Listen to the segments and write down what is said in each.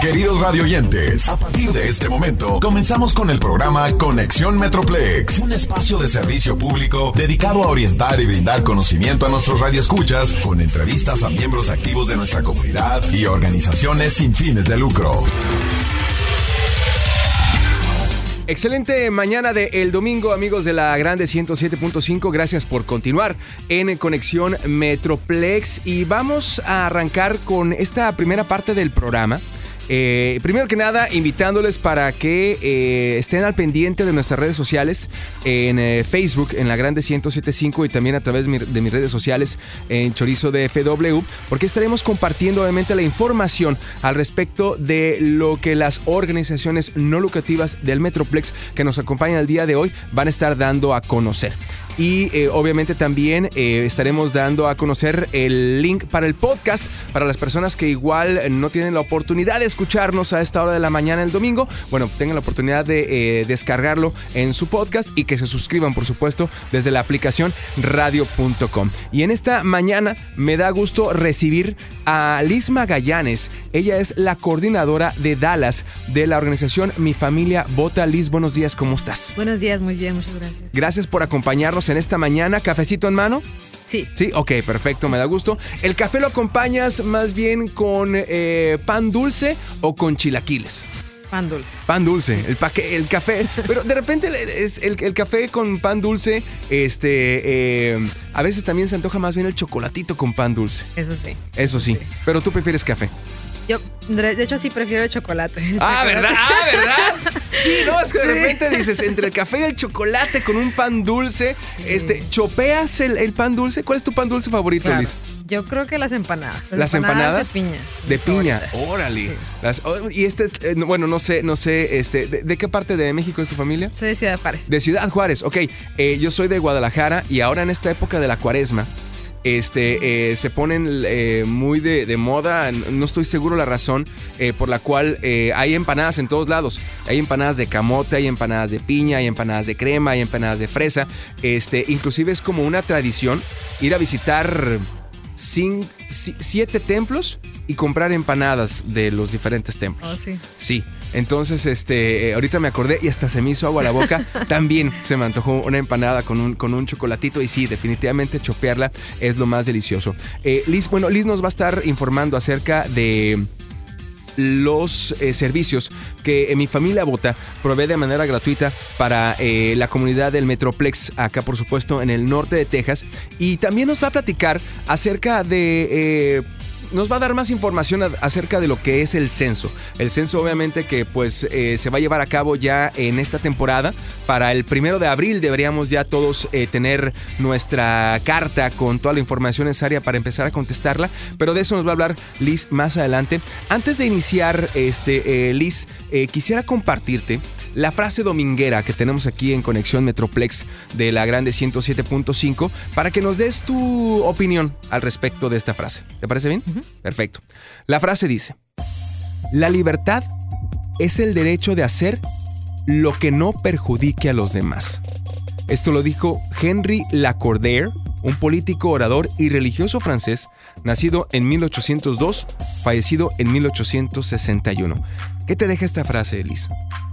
Queridos radioyentes, a partir de este momento comenzamos con el programa Conexión Metroplex, un espacio de servicio público dedicado a orientar y brindar conocimiento a nuestros radioescuchas con entrevistas a miembros activos de nuestra comunidad y organizaciones sin fines de lucro. Excelente mañana de el domingo, amigos de la Grande 107.5. Gracias por continuar en Conexión Metroplex. Y vamos a arrancar con esta primera parte del programa eh, primero que nada, invitándoles para que eh, estén al pendiente de nuestras redes sociales en eh, Facebook, en la Grande 1075 y también a través de mis redes sociales en Chorizo de FW, porque estaremos compartiendo obviamente la información al respecto de lo que las organizaciones no lucrativas del Metroplex que nos acompañan el día de hoy van a estar dando a conocer. Y eh, obviamente también eh, estaremos dando a conocer el link para el podcast para las personas que igual no tienen la oportunidad de escucharnos a esta hora de la mañana el domingo. Bueno, tengan la oportunidad de eh, descargarlo en su podcast y que se suscriban, por supuesto, desde la aplicación radio.com. Y en esta mañana me da gusto recibir a Liz Magallanes. Ella es la coordinadora de Dallas de la organización Mi Familia Vota. Liz, buenos días, ¿cómo estás? Buenos días, muy bien, muchas gracias. Gracias por acompañarnos en esta mañana. ¿Cafecito en mano? Sí. Sí, ok, perfecto, me da gusto. ¿El café lo acompañas más bien con eh, pan dulce o con chilaquiles? Pan dulce. Pan dulce, el, el café. Pero de repente es el, café con pan dulce, este, eh, a veces también se antoja más bien el chocolatito con pan dulce. Eso sí. Eso sí. Pero tú prefieres café. Yo, de hecho, sí prefiero el chocolate. ah, ¿verdad? Ah, ¿verdad? Sí, no, es que de repente dices, entre el café y el chocolate con un pan dulce, este, ¿chopeas el, pan dulce? ¿Cuál es tu pan dulce favorito, Liz? Yo creo que las empanadas. Las, empanadas, de piña. De piña, órale. Oh, y este es, eh, bueno, no sé, no sé, este, ¿de, qué parte de México es tu familia? Soy de Ciudad Juárez. De Ciudad Juárez, ok. Eh, yo soy de Guadalajara y ahora en esta época de la cuaresma, este, eh, se ponen eh, muy de, moda. No estoy seguro la razón eh, por la cual hay empanadas en todos lados. Hay empanadas de camote, hay empanadas de piña, hay empanadas de crema, hay empanadas de fresa. Este, inclusive es como una tradición ir a visitar siete templos y comprar empanadas de los diferentes templos. Oh, sí. Sí. Entonces, este, eh, ahorita me acordé y hasta se me hizo agua la boca. También se me antojó una empanada con un, con un chocolatito y sí, definitivamente chopearla es lo más delicioso. Eh, Liz, bueno, Liz nos va a estar informando acerca de los eh, servicios que mi familia Bota provee de manera gratuita para la comunidad del Metroplex, acá por supuesto en el norte de Texas. Y también nos va a platicar acerca de nos va a dar más información acerca de lo que es el censo. El censo obviamente que pues eh, se va a llevar a cabo ya en esta temporada. Para el primero de abril deberíamos ya todos eh, tener nuestra carta con toda la información necesaria para empezar a contestarla. Pero de eso nos va a hablar Liz más adelante. Antes de iniciar, este, eh, Liz, quisiera compartirte la frase dominguera que tenemos aquí en Conexión Metroplex de la Grande 107.5 para que nos des tu opinión al respecto de esta frase. ¿Te parece bien? Perfecto. La frase dice, la libertad es el derecho de hacer lo que no perjudique a los demás. Esto lo dijo Henry Lacordaire, un político, orador y religioso francés, nacido en 1802, fallecido en 1861. ¿Qué te deja esta frase, Elise?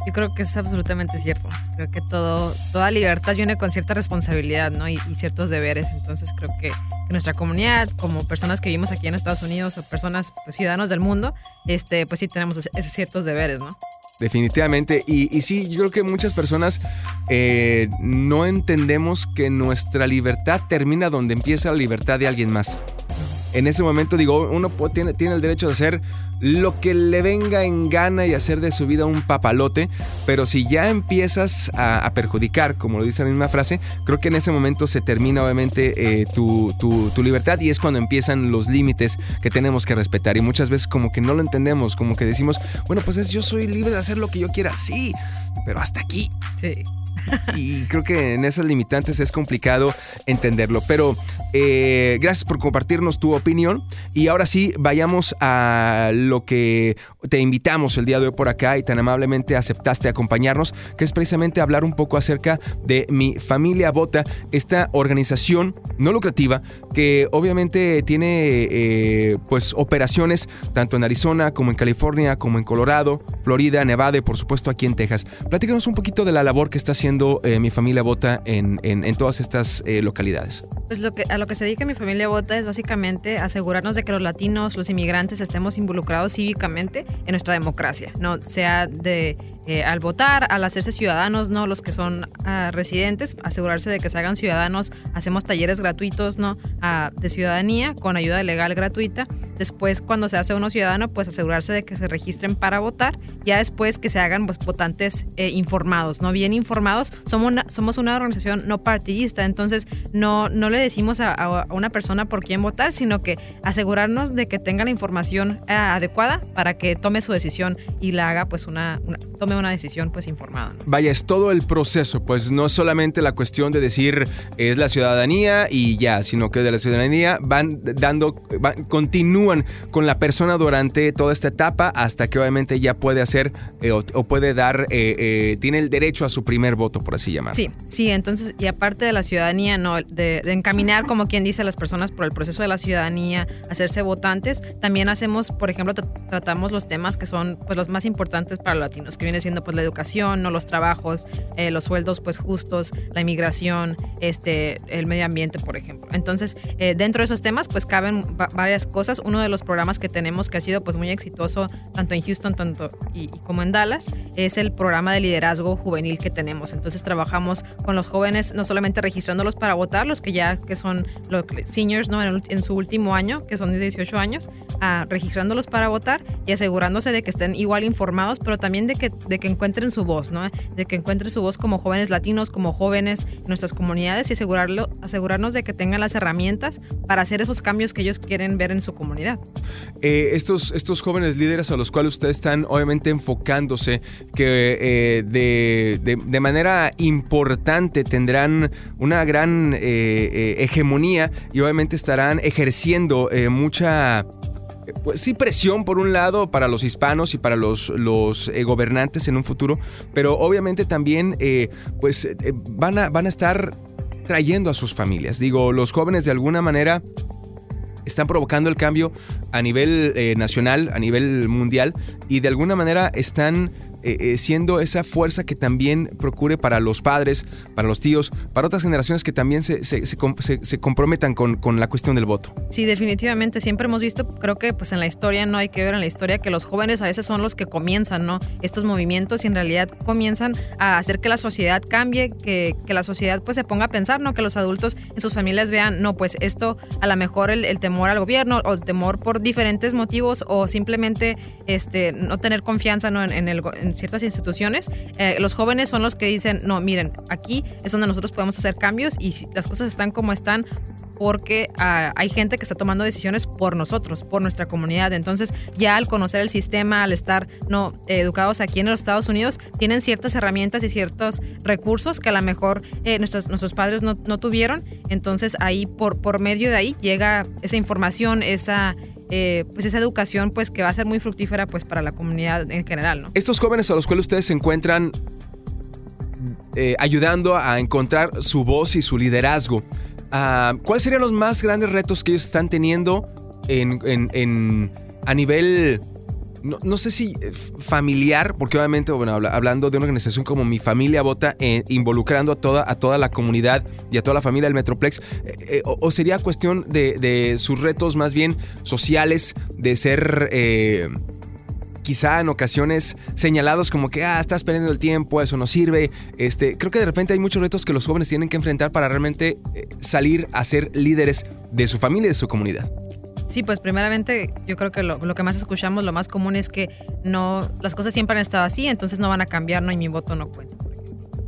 Yo creo que es absolutamente cierto. Creo que todo, toda libertad viene con cierta responsabilidad ¿no? y, ciertos deberes. Entonces creo que, nuestra comunidad, como personas que vivimos aquí en Estados Unidos o personas, pues, ciudadanos del mundo, este, pues sí tenemos esos ciertos deberes, ¿no? Definitivamente. Y, y, sí, yo creo que muchas personas eh, no entendemos que nuestra libertad termina donde empieza la libertad de alguien más en ese momento digo, uno tiene, tiene el derecho de hacer lo que le venga en gana y hacer de su vida un papalote, pero si ya empiezas a, perjudicar, como lo dice la misma frase, creo que en ese momento se termina obviamente eh, tu, libertad y es cuando empiezan los límites que tenemos que respetar y muchas veces como que no lo entendemos, como que decimos, bueno, pues es, yo soy libre de hacer lo que yo quiera, sí, pero hasta aquí. Sí. Y creo que en esas limitantes es complicado entenderlo. Pero eh, gracias por compartirnos tu opinión. Y ahora sí, vayamos a lo que te invitamos el día de hoy por acá y tan amablemente aceptaste acompañarnos, que es precisamente hablar un poco acerca de Mi Familia Vota, esta organización no lucrativa que obviamente tiene eh, pues operaciones tanto en Arizona como en California, como en Colorado, Florida, Nevada y por supuesto aquí en Texas. Platícanos un poquito de la labor que está haciendo eh, Mi Familia Vota en, todas estas eh, localidades. Pues lo que, a lo que se dedica Mi Familia Vota es básicamente asegurarnos de que los latinos, los inmigrantes estemos involucrados cívicamente en nuestra democracia, no sea de eh, al votar, al hacerse ciudadanos, no los que son ah, residentes, asegurarse de que se hagan ciudadanos, hacemos talleres gratuitos, no ah, de ciudadanía con ayuda legal gratuita. Después, cuando se hace uno ciudadano, pues asegurarse de que se registren para votar. Ya después que se hagan pues, votantes eh, informados, no bien informados. Somos una, somos una organización no partidista, entonces no, no decimos a, una persona por quién votar, sino que asegurarnos de que tenga la información ah, adecuada para que tome su decisión y la haga pues una, tome una decisión pues informada. Vaya, es todo el proceso, pues no solamente la cuestión de decir es la ciudadanía y ya, sino que de la ciudadanía van dando, continúan con la persona durante toda esta etapa hasta que obviamente ya puede hacer eh, o, puede dar, eh, eh, tiene el derecho a su primer voto, por así llamar. Sí, sí, entonces, y aparte de la ciudadanía, no, de, de encaminar, como quien dice, las personas por el proceso de la ciudadanía, hacerse votantes, también hacemos, por ejemplo, tratamos los temas que son pues los más importantes para los latinos, que viene siendo pues la educación, no los trabajos, eh, los sueldos pues justos, la inmigración, este, el medio ambiente, por ejemplo. Entonces, eh, dentro de esos temas pues caben varias cosas. Uno de los programas que tenemos que ha sido pues muy exitoso tanto en Houston tanto y, como en Dallas es el programa de liderazgo juvenil que tenemos. Entonces trabajamos con los jóvenes no solamente registrándolos para votar, los que ya que son los seniors ¿no? en, su último año, que son de 18 años, a, registrándolos para votar y asegurándose de que estén igual informados, pero también de que, de que encuentren su voz, ¿no? De que encuentren su voz como jóvenes latinos, como jóvenes en nuestras comunidades y asegurarlo, asegurarnos de que tengan las herramientas para hacer esos cambios que ellos quieren ver en su comunidad. Eh, estos, estos jóvenes líderes a los cuales ustedes están obviamente enfocándose, que eh, de, manera importante tendrán una gran eh, hegemonía y obviamente estarán ejerciendo mucha pues sí presión por un lado para los hispanos y para los, los eh, gobernantes en un futuro, pero obviamente también eh, pues eh, van, a, van a estar trayendo a sus familias. Digo, los jóvenes de alguna manera están provocando el cambio a nivel nacional, a nivel mundial, y de alguna manera están eh, eh, siendo esa fuerza que también procure para los padres, para los tíos, para otras generaciones que también se, se, comprometan con, con, la cuestión del voto. Sí, definitivamente. Siempre hemos visto, creo que pues en la historia no hay que ver en la historia que los jóvenes a veces son los que comienzan, ¿no? Estos movimientos y en realidad comienzan a hacer que la sociedad cambie, que, que la sociedad pues se ponga a pensar, ¿no? Que los adultos en sus familias vean, no, pues esto a lo mejor el, el temor al gobierno o el temor por diferentes motivos o simplemente este, no tener confianza ¿no? en, el, en ciertas instituciones, eh, los jóvenes son los que dicen, no, miren, aquí es donde nosotros podemos hacer cambios y las cosas están como están porque ah, hay gente que está tomando decisiones por nosotros, por nuestra comunidad. Entonces, ya al conocer el sistema, al estar no educados aquí en los Estados Unidos, tienen ciertas herramientas y ciertos recursos que a lo mejor eh, nuestros, nuestros padres no, no, tuvieron. Entonces, ahí por, por medio de ahí llega esa información, esa eh, pues esa educación pues que va a ser muy fructífera pues para la comunidad en general. ¿no? Estos jóvenes a los cuales ustedes se encuentran eh, ayudando a encontrar su voz y su liderazgo, ah, ¿cuáles serían los más grandes retos que ellos están teniendo en, en, a nivel no, sé si eh, familiar, porque obviamente, bueno, hablando de una organización como Mi Familia Vota, eh, involucrando a toda, a toda la comunidad y a toda la familia del Metroplex, eh, o, sería cuestión de, sus retos más bien sociales, de ser quizá en ocasiones señalados como que, ah, estás perdiendo el tiempo, eso no sirve. Este, creo que de repente hay muchos retos que los jóvenes tienen que enfrentar para realmente salir a ser líderes de su familia y de su comunidad. Sí, pues primeramente yo creo que lo, que más escuchamos, lo más común es que no, las cosas siempre han estado así, entonces no van a cambiar, no y mi voto no cuenta.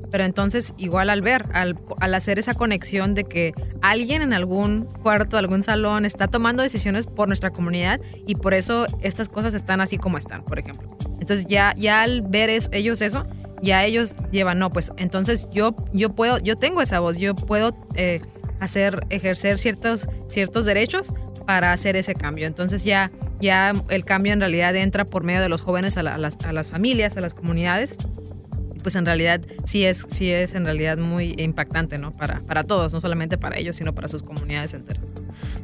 Pero entonces, igual al ver, al, hacer esa conexión de que alguien en algún cuarto, algún salón está tomando decisiones por nuestra comunidad y por eso estas cosas están así como están, por ejemplo. Entonces ya, ya al ver ellos eso, ya ellos llevan, no, pues entonces yo, yo puedo, yo tengo esa voz, yo puedo eh, hacer, ejercer ciertos, ciertos derechos para hacer ese cambio. Entonces ya, ya el cambio en realidad entra por medio de los jóvenes a, las, a las familias, a las comunidades pues en realidad sí es, sí es en realidad muy impactante, ¿no? Para, para todos, no solamente para ellos, sino para sus comunidades enteras.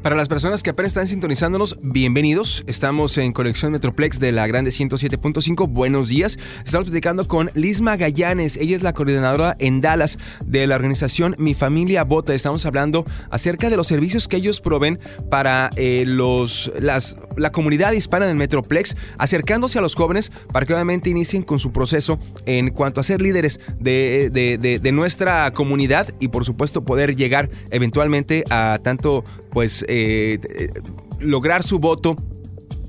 Para las personas que apenas están sintonizándonos, bienvenidos. Estamos en Conexión Metroplex de la Grande 107.5. Buenos días. Estamos platicando con Liz Magallanes. Ella es la coordinadora en Dallas de la organización Mi Familia Vota. Estamos hablando acerca de los servicios que ellos proveen para eh, los, las, la comunidad hispana del Metroplex, acercándose a los jóvenes para que obviamente inicien con su proceso en cuanto a ser líderes de, de, nuestra comunidad y por supuesto poder llegar eventualmente a tanto pues eh, lograr su voto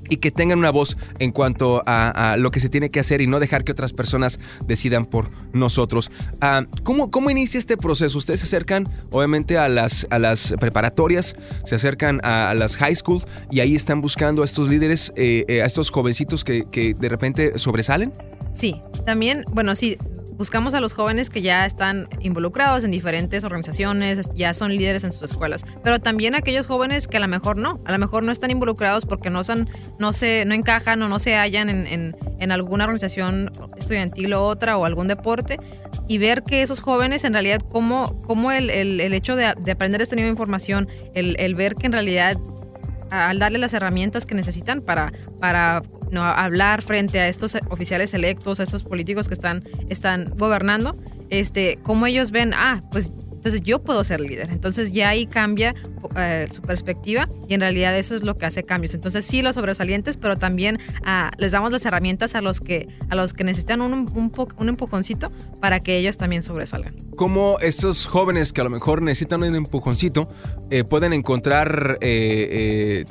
y que tengan una voz en cuanto a, lo que se tiene que hacer y no dejar que otras personas decidan por nosotros. Ah, ¿cómo, ¿Cómo inicia este proceso? Ustedes se acercan obviamente a las, a las preparatorias, se acercan a, las high school y ahí están buscando a estos líderes, eh, eh, a estos jovencitos que, que de repente sobresalen. Sí, también, bueno, sí, buscamos a los jóvenes que ya están involucrados en diferentes organizaciones, ya son líderes en sus escuelas, pero también aquellos jóvenes que a lo mejor no, a lo mejor no están involucrados porque no, son, no, se, no encajan o no se hallan en, en, alguna organización estudiantil o otra o algún deporte y ver que esos jóvenes en realidad, cómo, cómo el, el, el, hecho de, de, aprender este tipo de información, el, el ver que en realidad al darle las herramientas que necesitan para, para no, hablar frente a estos oficiales electos, a estos políticos que están, están gobernando, este, cómo ellos ven, ah, pues entonces yo puedo ser líder. Entonces ya ahí cambia eh, su perspectiva y en realidad eso es lo que hace cambios. Entonces sí los sobresalientes, pero también ah, les damos las herramientas a los que, a los que necesitan un, un, empujoncito para que ellos también sobresalgan. ¿Cómo estos jóvenes que a lo mejor necesitan un empujoncito eh, pueden encontrar... Eh,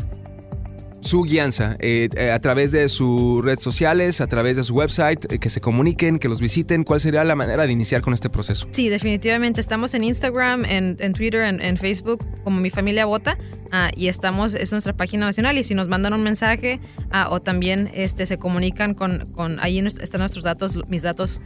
su guianza eh, eh, a través de sus redes sociales, a través de su website, eh, que se comuniquen, que los visiten. ¿Cuál sería la manera de iniciar con este proceso? Sí, definitivamente. Estamos en Instagram, en, Twitter, en, Facebook, como Mi Familia Vota. Ah, y estamos, es nuestra página nacional. Y si nos mandan un mensaje ah, o también este, se comunican con, con, ahí están nuestros datos, mis datos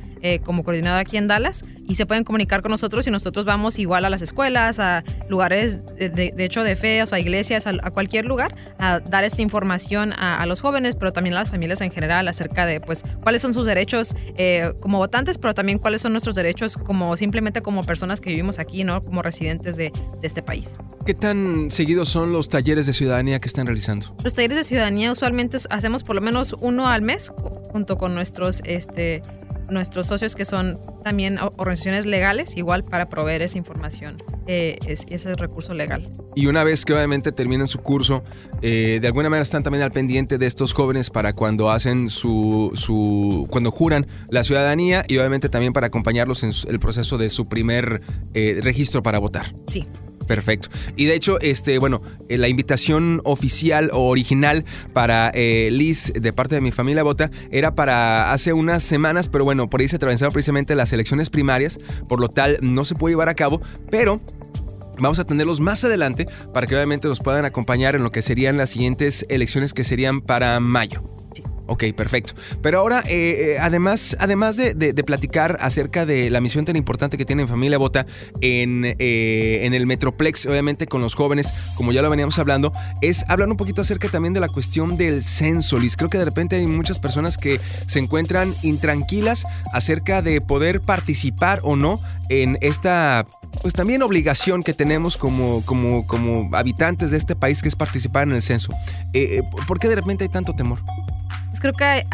como coordinador aquí en Dallas. Y se pueden comunicar con nosotros y nosotros vamos igual a las escuelas, a lugares de, hecho de fe, o sea, a iglesias, a, a cualquier lugar, a dar esta información información a, los jóvenes, pero también a las familias en general acerca de pues cuáles son sus derechos eh, como votantes, pero también cuáles son nuestros derechos como simplemente como personas que vivimos aquí, ¿no? Como residentes de, de este país. ¿Qué tan seguidos son los talleres de ciudadanía que están realizando? Los talleres de ciudadanía usualmente hacemos por lo menos uno al mes junto con nuestros este, nuestros socios que son también organizaciones legales, igual para proveer esa información, eh, ese recurso legal. Y una vez que obviamente terminan su curso, eh, de alguna manera están también al pendiente de estos jóvenes para cuando hacen su, su cuando juran la ciudadanía y obviamente también para acompañarlos en el proceso de su primer eh, registro para votar. Sí, Perfecto. Y de hecho, este, bueno, eh, la invitación oficial o original para eh, Liz de parte de mi familia Bota era para hace unas semanas, pero bueno, por ahí se atravesaron precisamente las elecciones primarias, por lo tal no se puede llevar a cabo, pero Vamos a tenerlos más adelante para que obviamente nos puedan acompañar en lo que serían las siguientes elecciones que serían para mayo. Ok, perfecto. Pero ahora, eh, eh, además, además de, platicar acerca de la misión tan importante que tiene Familia Bota en, eh, en el Metroplex, obviamente con los jóvenes, como ya lo veníamos hablando, es hablar un poquito acerca también de la cuestión del censo, Liz. Creo que de repente hay muchas personas que se encuentran intranquilas acerca de poder participar o no en esta, pues también obligación que tenemos como, como, como habitantes de este país, que es participar en el censo. ¿Por qué de repente hay tanto temor? Creo que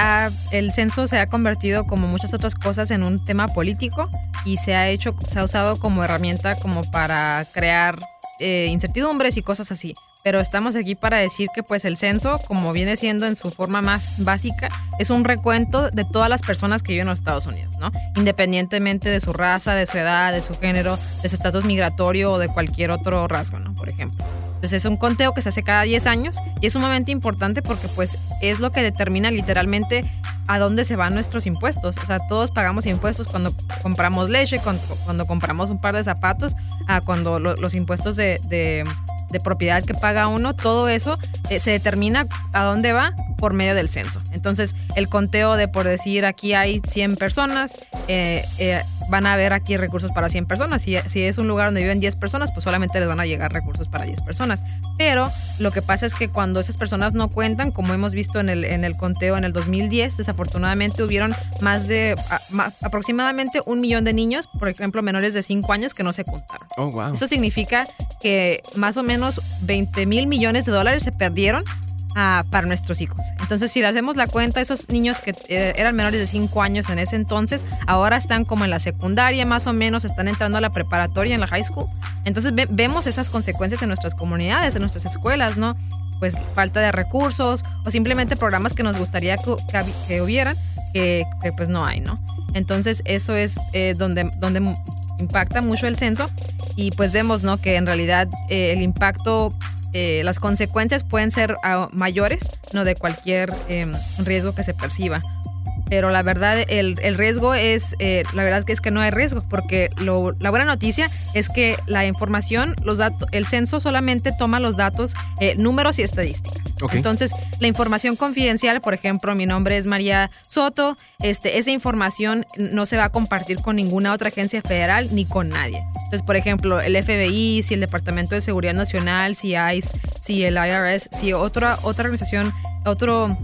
el censo se ha convertido, como muchas otras cosas, en un tema político y se ha hecho, se ha usado como herramienta como para crear eh, incertidumbres y cosas así. Pero estamos aquí para decir que pues el censo, como viene siendo en su forma más básica, es un recuento de todas las personas que viven en los Estados Unidos, ¿no? Independientemente de su raza, de su edad, de su género, de su estatus migratorio o de cualquier otro rasgo, ¿no? Por ejemplo. Es un conteo que se hace cada 10 años y es sumamente importante porque pues es lo que determina literalmente a dónde se van nuestros impuestos. O sea, todos pagamos impuestos cuando compramos leche, cuando, compramos un par de zapatos, a cuando los impuestos de, de, propiedad que paga uno, todo eso eh, se determina a dónde va por medio del censo. Entonces, el conteo de, por decir, aquí hay 100 personas, eh, eh, van a haber aquí recursos para 100 personas. Si, si es un lugar donde viven 10 personas, pues solamente les van a llegar recursos para 10 personas. Pero lo que pasa es que cuando esas personas no cuentan, como hemos visto en el, en el conteo en el 2010, desafortunadamente hubieron más de aproximadamente un millón de niños, por ejemplo, menores de 5 años que no se contaron. Oh, wow. Eso significa que más o menos 20 mil millones de dólares se perdieron para nuestros hijos. Entonces, si le hacemos la cuenta, esos niños que eh, eran menores de 5 años en ese entonces, ahora están como en la secundaria, más o menos, están entrando a la preparatoria, en la high school. Entonces, vemos esas consecuencias en nuestras comunidades, en nuestras escuelas, ¿no? Pues falta de recursos o simplemente programas que nos gustaría que, hubieran, que, pues no hay, ¿no? Entonces, eso es eh, donde, donde impacta mucho el censo y pues vemos, ¿no? Que en realidad eh, el impacto eh, las consecuencias pueden ser ah, mayores, no de cualquier em, riesgo que se perciba pero la verdad el, riesgo es, eh, la verdad que es que no hay riesgo, porque la buena noticia es que la información, los datos, el censo solamente toma los datos, eh, números y estadísticas. Entonces, la información confidencial, por ejemplo, mi nombre es María Soto, este, esa información no se va a compartir con ninguna otra agencia federal ni con nadie. Entonces, por ejemplo, el FBI, si el Departamento de Seguridad Nacional, si ICE, si el IRS, si otra, otra organización, otro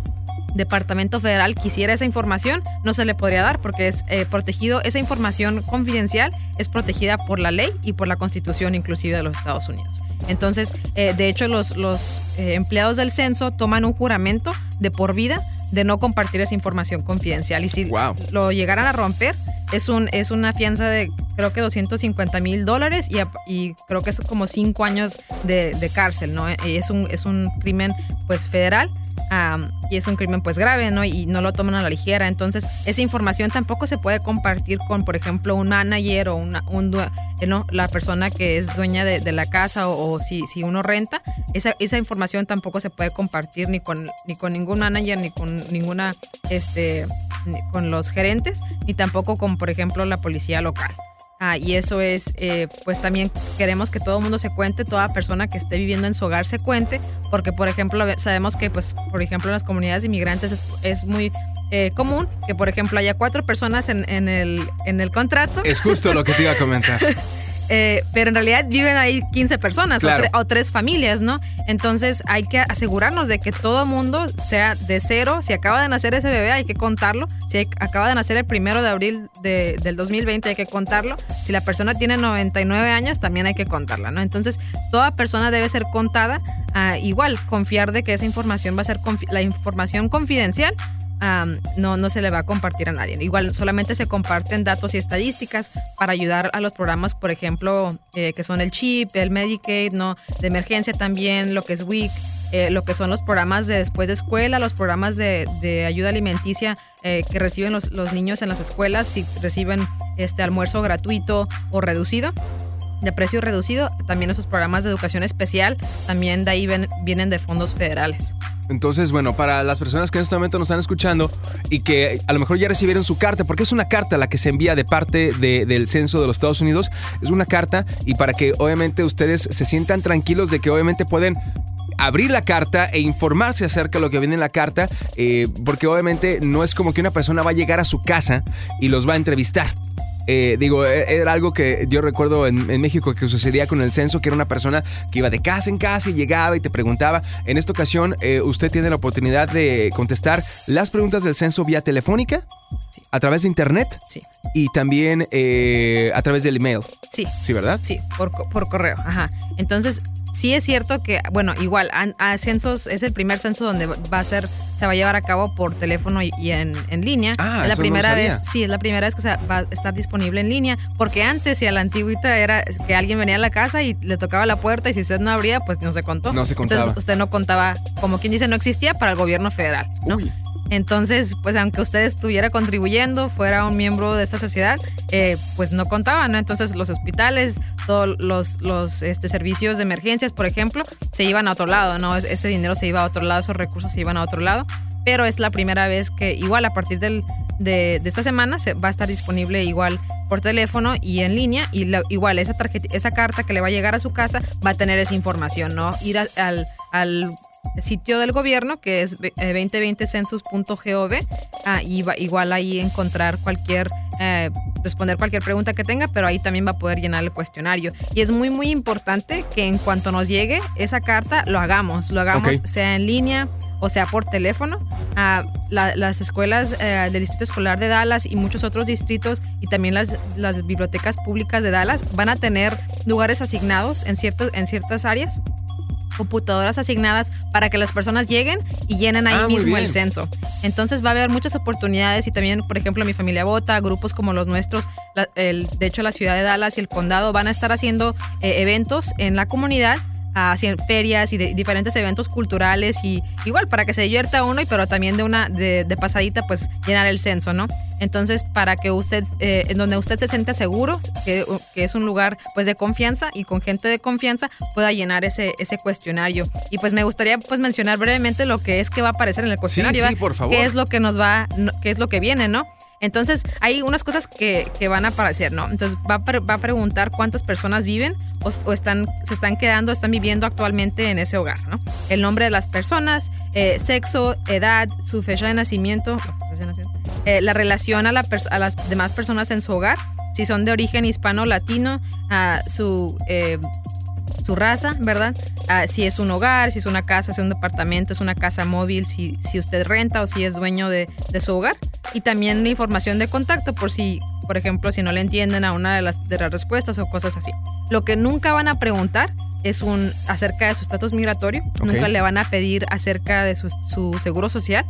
Departamento Federal quisiera esa información, no se le podría dar porque es eh, protegido, esa información confidencial es protegida por la ley y por la constitución inclusive de los Estados Unidos. Entonces, eh, de hecho, los, los eh, empleados del censo toman un juramento de por vida de no compartir esa información confidencial y si lo llegaran a romper, es, un, es una fianza de creo que 250 mil dólares y, y, creo que es como cinco años de, de cárcel, ¿no? Y es un, es un crimen pues federal y es un crimen pues grave, ¿no? Y no lo toman a la ligera. Entonces, esa información tampoco se puede compartir con, por ejemplo, un manager o una, un, eh, ¿no? la persona que es dueña de, la casa o, si, si uno renta. Esa, esa información tampoco se puede compartir ni con, ni con ningún manager, ni con ninguna, este, con los gerentes, ni tampoco con, por ejemplo, la policía local. Ah, y eso es, eh, pues también queremos que todo el mundo se cuente, toda persona que esté viviendo en su hogar se cuente, porque por ejemplo sabemos que, pues, por ejemplo, en las comunidades inmigrantes es, es muy eh, común que, por ejemplo, haya cuatro personas en, en, el, en el contrato. Es justo lo que te iba a comentar. Eh, pero en realidad viven ahí 15 personas o, tres familias, ¿no? Entonces hay que asegurarnos de que todo mundo sea de cero. Si acaba de nacer ese bebé, hay que contarlo. Si acaba de nacer el primero de abril del 2020, hay que contarlo. Si la persona tiene 99 años, también hay que contarla, ¿no? Entonces, toda persona debe ser contada. Ah, igual, confiar de que esa información va a ser la información confidencial no, no se le va a compartir a nadie. Igual solamente se comparten datos y estadísticas para ayudar a los programas, por ejemplo, eh, que son el CHIP, el Medicaid, ¿no? de emergencia también, lo que es WIC, eh, lo que son los programas de después de escuela, los programas de, de ayuda alimenticia eh, que reciben los, los, niños en las escuelas, si reciben este almuerzo gratuito o reducido de precio reducido, también esos programas de educación especial, también de ahí vienen de fondos federales. Entonces, bueno, para las personas que en este momento nos están escuchando y que a lo mejor ya recibieron su carta, porque es una carta la que se envía de parte del censo de los Estados Unidos, es una carta y para que obviamente ustedes se sientan tranquilos de que obviamente pueden abrir la carta e informarse acerca de lo que viene en la carta, eh, porque obviamente no es como que una persona va a llegar a su casa y los va a entrevistar. Eh, digo, e, era algo que yo recuerdo en, México que sucedía con el censo, que era una persona que iba de casa en casa y llegaba y te preguntaba. En esta ocasión, eh, usted tiene la oportunidad de contestar las preguntas del censo vía telefónica, a través de internet sí. y también eh, a través del email. Sí. Sí, ¿verdad? Sí, por, por correo. Ajá. Entonces, sí es cierto que, bueno, igual, a, censos es el primer censo donde va a ser, se va a llevar a cabo por teléfono y, en, línea. Ah, es la primera vez, sí, es la primera vez que se va a estar disponible en línea, porque antes y a la antigüita era que alguien venía a la casa y le tocaba la puerta y si usted no abría, pues no se contó. No se contaba. Entonces usted no contaba, como quien dice, no existía para el gobierno federal, ¿no? Entonces, pues aunque usted estuviera contribuyendo, fuera un miembro de esta sociedad, eh, pues no contaba, ¿no? Entonces los hospitales, todos los, los este, servicios de por ejemplo, se iban a otro lado, ¿no? Ese dinero se iba a otro lado, esos recursos se iban a otro lado. Pero es la primera vez que igual a partir del, de, esta semana se va a estar disponible igual por teléfono y en línea y igual esa tarjeta, esa carta que le va a llegar a su casa va a tener esa información, ¿no? Ir al, al sitio del gobierno que es 2020census.gov ah, y va, igual ahí encontrar cualquier eh, responder cualquier pregunta que tenga, pero ahí también va a poder llenar el cuestionario. Y es muy, muy importante que en cuanto nos llegue esa carta, lo hagamos, lo hagamos sea en línea o sea por teléfono. a las escuelas eh, del Distrito Escolar de Dallas y muchos otros distritos y también las, las bibliotecas públicas de Dallas van a tener lugares asignados en, en ciertas áreas computadoras asignadas para que las personas lleguen y llenen ahí ah, mismo el censo. Entonces va a haber muchas oportunidades y también, por ejemplo, mi familia vota, grupos como los nuestros, el, de hecho la ciudad de Dallas y el condado van a estar haciendo eh, eventos en la comunidad haciendo ferias y diferentes eventos culturales y igual para que se divierta uno y pero también de una de, pasadita pues llenar el censo no entonces para que usted eh, en donde usted se sienta seguro que, que, es un lugar pues de confianza y con gente de confianza pueda llenar ese ese cuestionario. Y pues me gustaría pues mencionar brevemente lo que es que va a aparecer en el cuestionario sí, por favor. qué es lo que nos va qué es lo que viene no entonces, hay unas cosas que, van a aparecer, ¿no? Entonces, va a, va a preguntar cuántas personas viven o, están, se están quedando, están viviendo actualmente en ese hogar, ¿no? El nombre de las personas, eh, sexo, edad, su fecha de nacimiento, eh, la relación a, la a, las demás personas en su hogar, si son de origen hispano latino, a su eh, su raza, ¿verdad? Ah, si es un hogar, si es una casa, si es un departamento, es una casa móvil, si, si usted renta o si es dueño de, de su hogar. Y también la información de contacto por si, por ejemplo, si no le entienden a una de las, de las respuestas o cosas así. Lo que nunca van a preguntar es un acerca de su estatus migratorio. Nunca le van a pedir acerca de su, su, seguro social,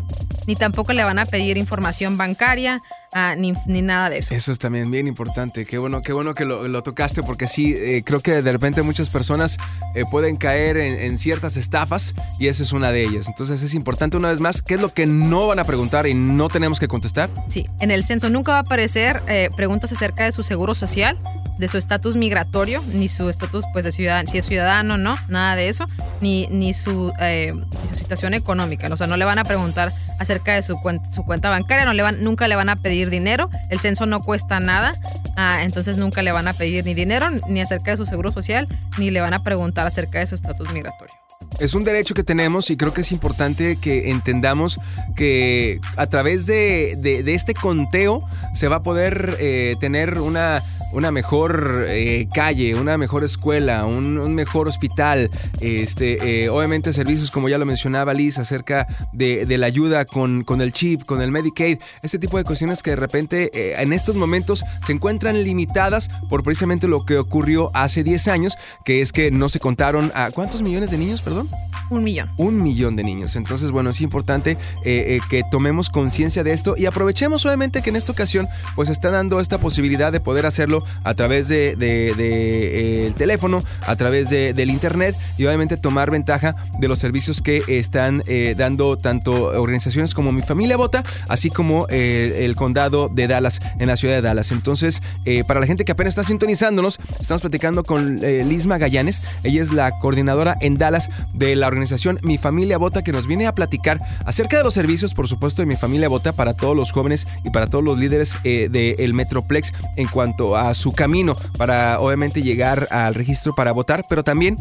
ni tampoco le van a pedir información bancaria, ah, ni, ni, nada de eso. Eso es también bien importante. Qué bueno, qué bueno que lo, lo tocaste, porque sí, eh, creo que de repente muchas personas eh, pueden caer en, en, ciertas estafas y esa es una de ellas. Entonces es importante una vez más, ¿qué es lo que no van a preguntar y no tenemos que contestar? Sí, en el censo nunca va a aparecer eh, preguntas acerca de su seguro social, de su estatus migratorio, ni su estatus pues de ciudadano, si es ciudadano, no, nada de eso, ni, ni, su, eh, su situación económica. O sea, no le van a preguntar acerca de su cuenta, bancaria, no le van, nunca le van a pedir dinero, el censo no cuesta nada, ah, entonces nunca le van a pedir ni dinero, ni acerca de su seguro social, ni le van a preguntar acerca de su estatus migratorio. Es un derecho que tenemos y creo que es importante que entendamos que a través de, de, este conteo se va a poder eh, tener una una mejor eh, calle, una mejor escuela, un, mejor hospital, este, eh, obviamente servicios como ya lo mencionaba Liz acerca de, la ayuda con, con, el chip, con el Medicaid, este tipo de cuestiones que de repente eh, en estos momentos se encuentran limitadas por precisamente lo que ocurrió hace 10 años, que es que no se contaron a cuántos millones de niños, perdón. Un millón. Un millón de niños. Entonces, bueno, es importante que tomemos conciencia de esto y aprovechemos obviamente que en esta ocasión pues está dando esta posibilidad de poder hacerlo a través de, eh, el teléfono, a través de, del internet y obviamente tomar ventaja de los servicios que están eh, dando tanto organizaciones como Mi Familia Vota, así como eh, el condado de Dallas, en la ciudad de Dallas. Entonces, para la gente que apenas está sintonizándonos, estamos platicando con Liz Magallanes. Ella es la coordinadora en Dallas de la organización Mi Familia Vota, que nos viene a platicar acerca de los servicios, por supuesto, de Mi Familia Vota para todos los jóvenes y para todos los líderes del Metroplex en cuanto a su camino para obviamente llegar al registro para votar, pero también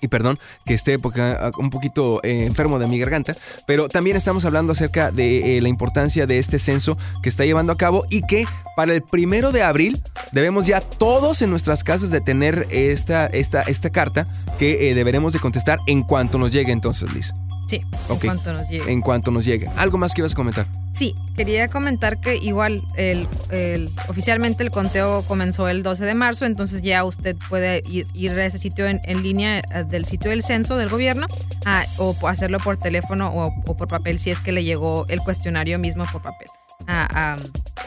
y perdón que esté un poquito eh, enfermo de mi garganta, pero también estamos hablando acerca de eh, la importancia de este censo que está llevando a cabo y que para el primero de abril debemos ya todos en nuestras casas de tener esta, esta, esta carta que eh, deberemos de contestar en cuanto nos llegue entonces, Liz. Sí, en cuanto nos llegue. En cuanto nos llegue. ¿Algo más que ibas a comentar? Sí, quería comentar que igual el, oficialmente el conteo comenzó el 12 de marzo, entonces ya usted puede ir, ir a ese sitio en, línea eh, del sitio del censo del gobierno ah, o hacerlo por teléfono o, o por papel si es que le llegó el cuestionario mismo por papel a,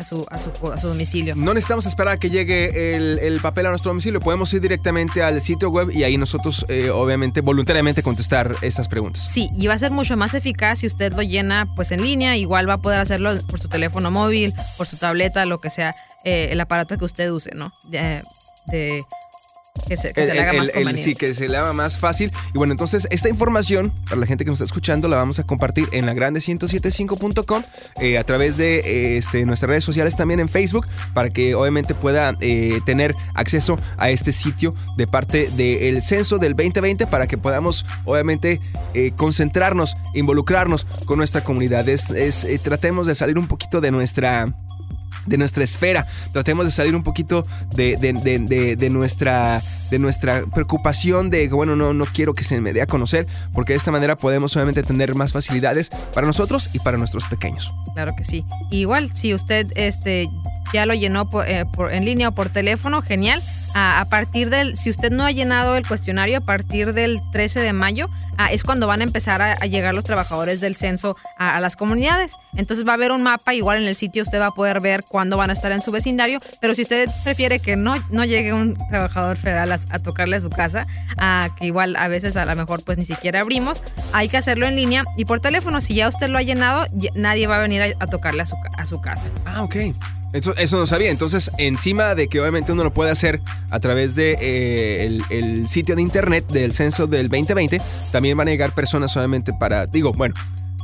su, a, su, domicilio. No necesitamos esperar a que llegue el, papel a nuestro domicilio, podemos ir directamente al sitio web y ahí nosotros, eh, obviamente, voluntariamente contestar estas preguntas. Sí, y va a ser mucho más eficaz si usted lo llena pues en línea, igual va a poder hacerlo por su teléfono móvil, por su tableta, lo que sea, eh, el aparato que usted use, ¿no? de que se, le haga más conveniente. sí, que se le haga más fácil. Y bueno, entonces esta información, para la gente que nos está escuchando, la vamos a compartir en la grande1075.com eh, a través de eh, este, nuestras redes sociales también en Facebook, para que obviamente pueda eh, tener acceso a este sitio de parte del censo del 2020 para que podamos obviamente concentrarnos, involucrarnos con nuestra comunidad. Es, tratemos de salir un poquito de nuestra de nuestra esfera. Tratemos de salir un poquito de, de, nuestra, de nuestra preocupación de, bueno, no, no quiero que se me dé a conocer, porque de esta manera podemos obviamente tener más facilidades para nosotros y para nuestros pequeños. Claro que sí. igual, si usted este, ya lo llenó eh, por, en línea o por teléfono, genial a, partir del, si usted no ha llenado el cuestionario, a partir del 13 de mayo ah, es cuando van a empezar a, llegar los trabajadores del censo a, las comunidades. Entonces va a haber un mapa, igual en el sitio usted va a poder ver cuándo van a estar en su vecindario, pero si usted prefiere que no, no llegue un trabajador federal a, tocarle a su casa, que igual a veces a lo mejor pues ni siquiera abrimos, hay que hacerlo en línea y por teléfono. Si ya usted lo ha llenado, nadie va a venir a, tocarle a su, a su casa. Ah, ok. Eso, eso no sabía. Entonces, encima de que obviamente uno lo puede hacer a través de eh, el, sitio de internet del censo del 2020, también van a llegar personas solamente para, digo, bueno,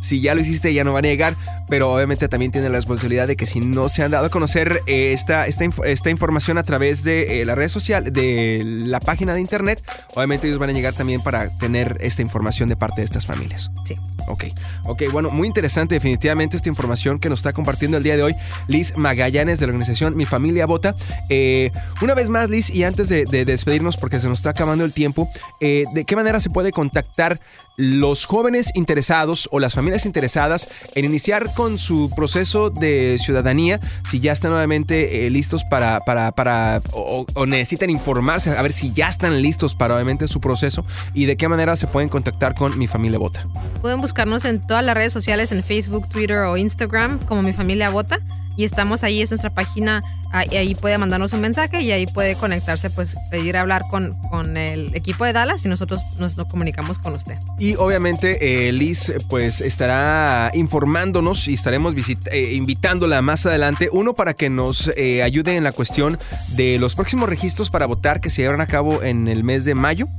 si ya lo hiciste ya no van a llegar, pero obviamente también tiene la responsabilidad de que si no se han dado a conocer eh, esta, esta, esta, información a través de eh, la red social, de la página de internet, obviamente ellos van a llegar también para tener esta información de parte de estas familias. Sí. Ok, ok, bueno, muy interesante definitivamente esta información que nos está compartiendo el día de hoy Liz Magallanes de la organización Mi Familia Vota. Eh, una vez más, Liz, y antes de, despedirnos porque se nos está acabando el tiempo, ¿de qué manera se puede contactar los jóvenes interesados o las familias interesadas en iniciar con su proceso de ciudadanía, si ya están nuevamente eh, listos para, para, para o, necesitan informarse, a ver si ya están listos para obviamente su proceso y de qué manera se pueden contactar con Mi Familia Vota. Pueden buscarnos en todas las redes sociales, en Facebook, Twitter o Instagram como Mi Familia Vota y estamos ahí, es nuestra página, ahí, puede mandarnos un mensaje y ahí puede conectarse, pues pedir hablar con, con el equipo de Dallas y nosotros nos, comunicamos con usted. Y obviamente eh, Liz pues estará informándonos y estaremos eh, invitándola más adelante, uno para que nos eh, ayude en la cuestión de los próximos registros para votar que se llevarán a cabo en el mes de mayo.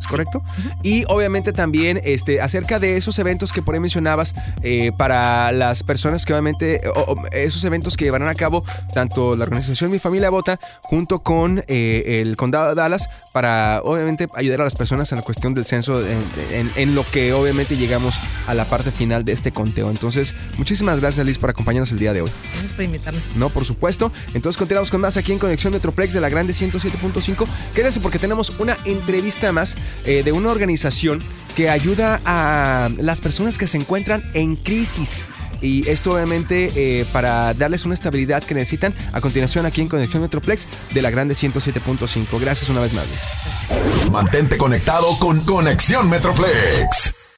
¿Es correcto? Y obviamente también este, acerca de esos eventos que por ahí mencionabas eh, para las personas que obviamente, esos eventos que llevarán a cabo tanto la organización Mi Familia Vota junto con eh, el Condado de Dallas para obviamente ayudar a las personas en la cuestión del censo en, lo que obviamente llegamos a la parte final de este conteo. Entonces, muchísimas gracias Liz por acompañarnos el día de hoy. Gracias por invitarme. No, por supuesto. Entonces continuamos con más aquí en Conexión Metroplex de la Grande 107.5. Quédense porque tenemos una entrevista más eh, de una organización que ayuda a las personas que se encuentran en crisis. Y esto obviamente eh, para darles una estabilidad que necesitan a continuación aquí en Conexión Metroplex de la Grande 107.5. Gracias una vez más. Mantente conectado con Conexión Metroplex.